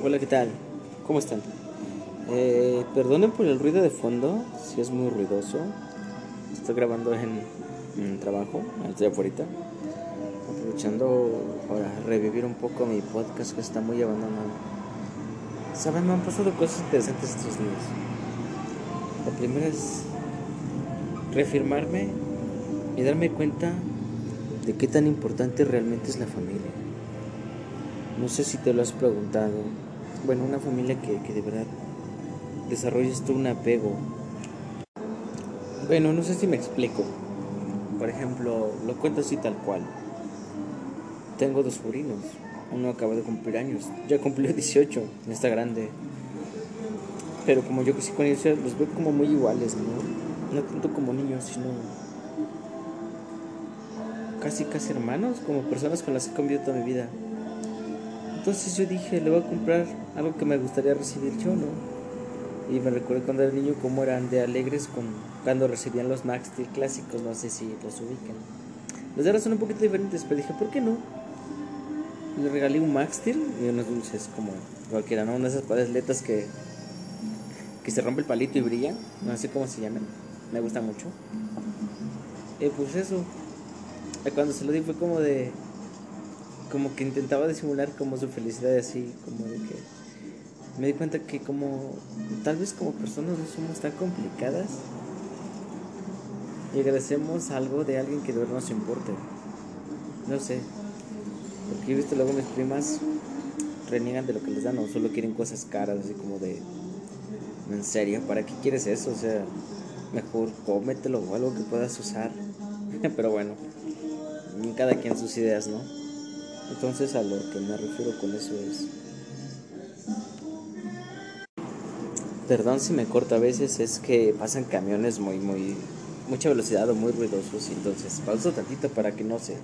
Hola, ¿qué tal? ¿Cómo están? Eh, perdonen por el ruido de fondo, si es muy ruidoso. Estoy grabando en, en trabajo, estoy afuera, aprovechando para revivir un poco mi podcast que está muy abandonado. Saben, me han pasado cosas interesantes estos días. La primera es reafirmarme y darme cuenta de qué tan importante realmente es la familia. No sé si te lo has preguntado. Bueno, una familia que, que de verdad desarrolles tú un apego. Bueno, no sé si me explico. Por ejemplo, lo cuento así tal cual. Tengo dos sobrinos. Uno acaba de cumplir años. Ya cumplió 18. Ya está grande. Pero como yo crecí con ellos, los veo como muy iguales, ¿no? No tanto como niños, sino casi casi hermanos, como personas con las que he convivido toda mi vida. Entonces yo dije, le voy a comprar algo que me gustaría recibir yo, ¿no? Y me recuerdo cuando era niño cómo eran de alegres con, cuando recibían los Max Steel clásicos, no sé si los ubican. Los de ahora son un poquito diferentes, pero dije, ¿por qué no? Le regalé un Max Steel y unos dulces como cualquiera, ¿no? Una de esas padres que, que se rompe el palito y brilla, no sé cómo se llaman, me gusta mucho. Y pues eso, cuando se lo di fue como de como que intentaba disimular como su felicidad así como de que me di cuenta que como tal vez como personas no somos tan complicadas y agradecemos algo de alguien que de verdad nos importe. No sé porque he visto luego mis primas reniegan de lo que les dan o solo quieren cosas caras así como de en serio para qué quieres eso o sea mejor cómetelo o algo que puedas usar pero bueno cada quien sus ideas, ¿no? Entonces a lo que me refiero con eso es... Perdón si me corto a veces, es que pasan camiones muy, muy... Mucha velocidad o muy ruidosos, entonces pauso tantito para que no se,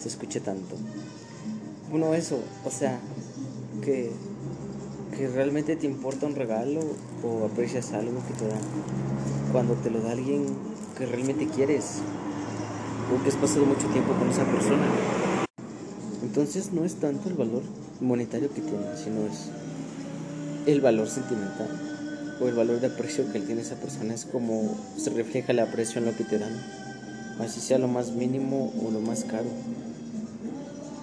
se escuche tanto. Bueno, eso, o sea, que, que realmente te importa un regalo o aprecias algo que te da cuando te lo da alguien que realmente quieres o que has pasado mucho tiempo con esa persona. Entonces no es tanto el valor monetario que tiene, sino es el valor sentimental o el valor de aprecio que tiene esa persona. Es como se refleja el aprecio en lo que te dan, así sea lo más mínimo o lo más caro.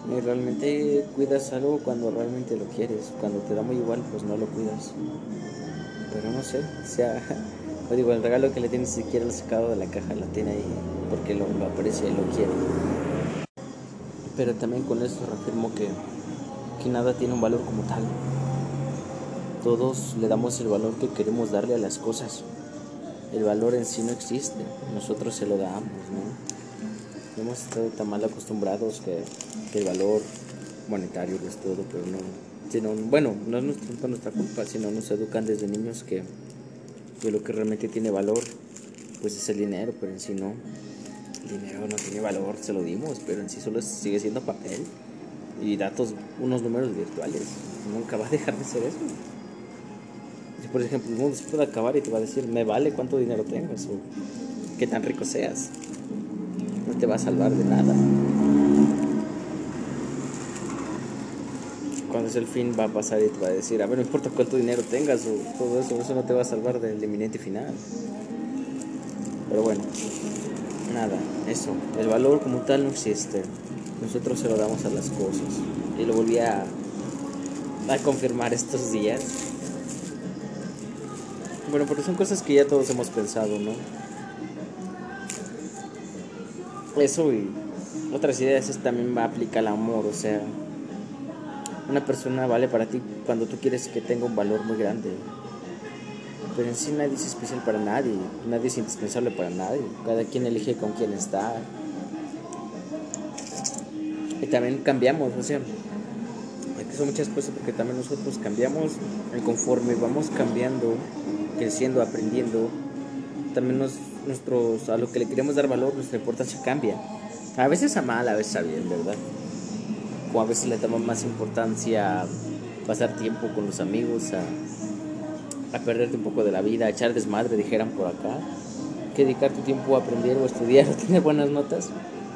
Y realmente cuidas algo cuando realmente lo quieres, cuando te da muy igual, pues no lo cuidas. Pero no sé, sea o digo, el regalo que le tiene ni siquiera lo sacado de la caja, lo tiene ahí porque lo, aprecia y lo quiere. Pero también con esto reafirmo que, que nada tiene un valor como tal. Todos le damos el valor que queremos darle a las cosas. El valor en sí no existe, nosotros se lo damos, ¿no? Hemos estado tan mal acostumbrados que, que el valor monetario es todo, pero no, sino, bueno, no es nuestra, nuestra culpa, sino nos educan desde niños que que lo que realmente tiene valor pues es el dinero, pero en sí no. El dinero no tiene valor, se lo dimos, pero en sí solo sigue siendo papel y datos, unos números virtuales. Nunca va a dejar de ser eso. Por ejemplo el mundo se puede acabar y te va a decir, me vale cuánto dinero tengas o qué tan rico seas, no te va a salvar de nada. cuando es el fin va a pasar y te va a decir, a ver, no importa cuánto dinero tengas o todo eso, eso no te va a salvar del inminente final. Pero bueno, nada, eso, el valor como tal no existe. Nosotros se lo damos a las cosas. Y lo volví a, a confirmar estos días. Bueno, porque son cosas que ya todos hemos pensado, ¿no? Eso y otras ideas es también va a aplicar el amor, o sea, una persona vale para ti cuando tú quieres que tenga un valor muy grande. Pero en sí nadie es especial para nadie, nadie es indispensable para nadie. Cada quien elige con quién está. Y también cambiamos, o sea, que son muchas cosas porque también nosotros cambiamos y conforme vamos cambiando, creciendo, aprendiendo, también nos, nuestros, a lo que le queremos dar valor, nuestra importancia cambia. A veces a mal, a veces a bien, ¿verdad? o a veces le damos más importancia a pasar tiempo con los amigos, a, a perderte un poco de la vida, a echar desmadre, dijeran por acá, que dedicar tu tiempo a aprender o estudiar o tener buenas notas,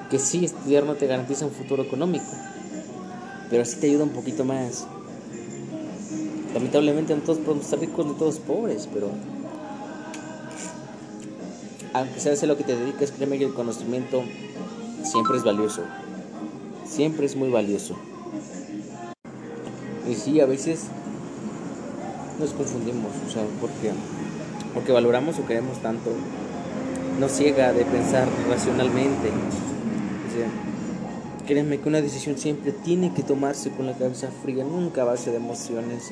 que sí, estudiar no te garantiza un futuro económico, pero sí te ayuda un poquito más. Lamentablemente no todos podemos estar ricos, no todos pobres, pero aunque sabes a lo que te dedicas, créeme que el conocimiento siempre es valioso. Siempre es muy valioso. Y sí, a veces nos confundimos, o sea, porque, valoramos o queremos tanto, nos ciega de pensar racionalmente. O sea, créanme que una decisión siempre tiene que tomarse con la cabeza fría, nunca a base de emociones.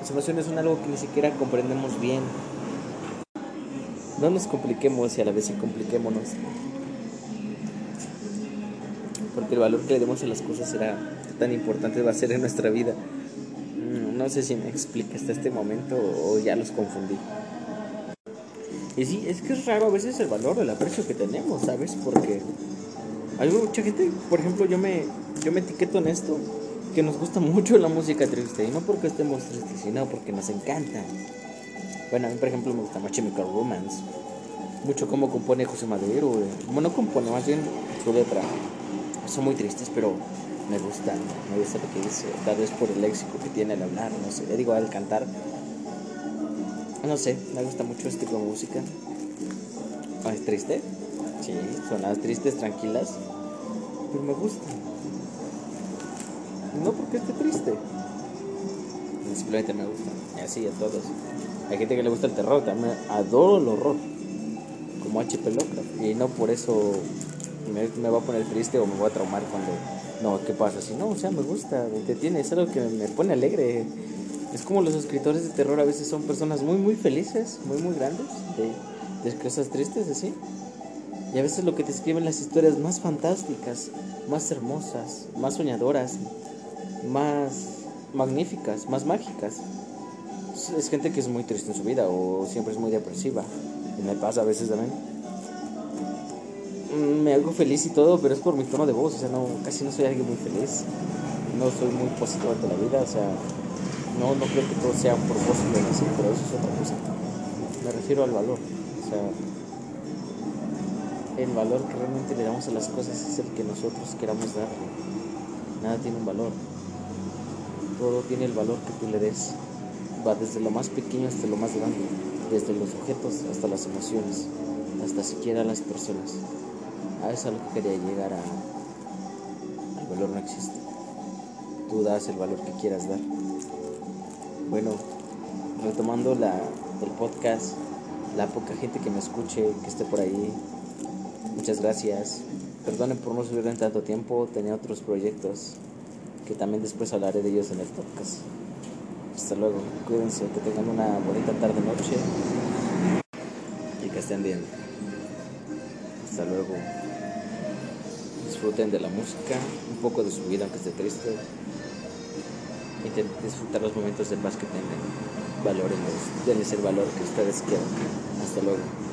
Las emociones son algo que ni siquiera comprendemos bien. No nos compliquemos y a la vez compliquémonos. Porque el valor que le demos a las cosas será tan importante va a ser en nuestra vida. No sé si me explica hasta este momento o ya los confundí. Y sí, es que es raro a veces el valor, el aprecio que tenemos, ¿sabes? Porque hay mucha gente, por ejemplo, yo me, yo me etiqueto en esto, que nos gusta mucho la música triste, y no porque estemos tristes, sino porque nos encanta. Bueno, a mí, por ejemplo, me gusta mucho Chemical Romance, mucho cómo compone José Madero, bueno, no compone, más bien su letra. Son muy tristes, pero me gusta, me gusta lo que dice, tal vez por el léxico que tiene al hablar, no sé, digo al cantar. No sé, me gusta mucho este tipo de música. ¿Es triste? Sí, sonadas tristes, tranquilas, pero me gusta. No porque esté triste, simplemente me gusta, y así a todos. Hay gente que le gusta el terror, también adoro el horror, como H.P. Lovecraft, y no por eso me, me va a poner triste o me voy a traumar cuando no, ¿qué pasa? Si no, o sea, me gusta, me entretiene, es algo que me pone alegre. Es como los escritores de terror a veces son personas muy, muy felices, muy, muy grandes, de, de cosas tristes, así. Y a veces lo que te escriben las historias más fantásticas, más hermosas, más soñadoras, más magníficas, más mágicas. Es gente que es muy triste en su vida o siempre es muy depresiva. Y me pasa a veces también me hago feliz y todo, pero es por mi tono de voz, o sea, no, casi no soy alguien muy feliz, no soy muy positivo ante la vida, o sea, no, no creo que todo sea un propósito así, pero eso es otra cosa. Me refiero al valor, o sea, el valor que realmente le damos a las cosas es el que nosotros queramos darle. Nada tiene un valor, todo tiene el valor que tú le des, va desde lo más pequeño hasta lo más grande, desde los objetos hasta las emociones, hasta siquiera las personas. A eso es lo que quería llegar a. El valor no existe. Tú das el valor que quieras dar. Bueno, retomando la, el podcast, la poca gente que me escuche, que esté por ahí, muchas gracias. Perdonen por no subir en tanto tiempo, tenía otros proyectos que también después hablaré de ellos en el podcast. Hasta luego, cuídense, que tengan una bonita tarde noche y que estén bien. Hasta luego disfruten de la música, un poco de su vida aunque esté triste. Intenten disfrutar los momentos de paz que tengan. Valórenlos, denles el valor que ustedes quieran. Hasta luego.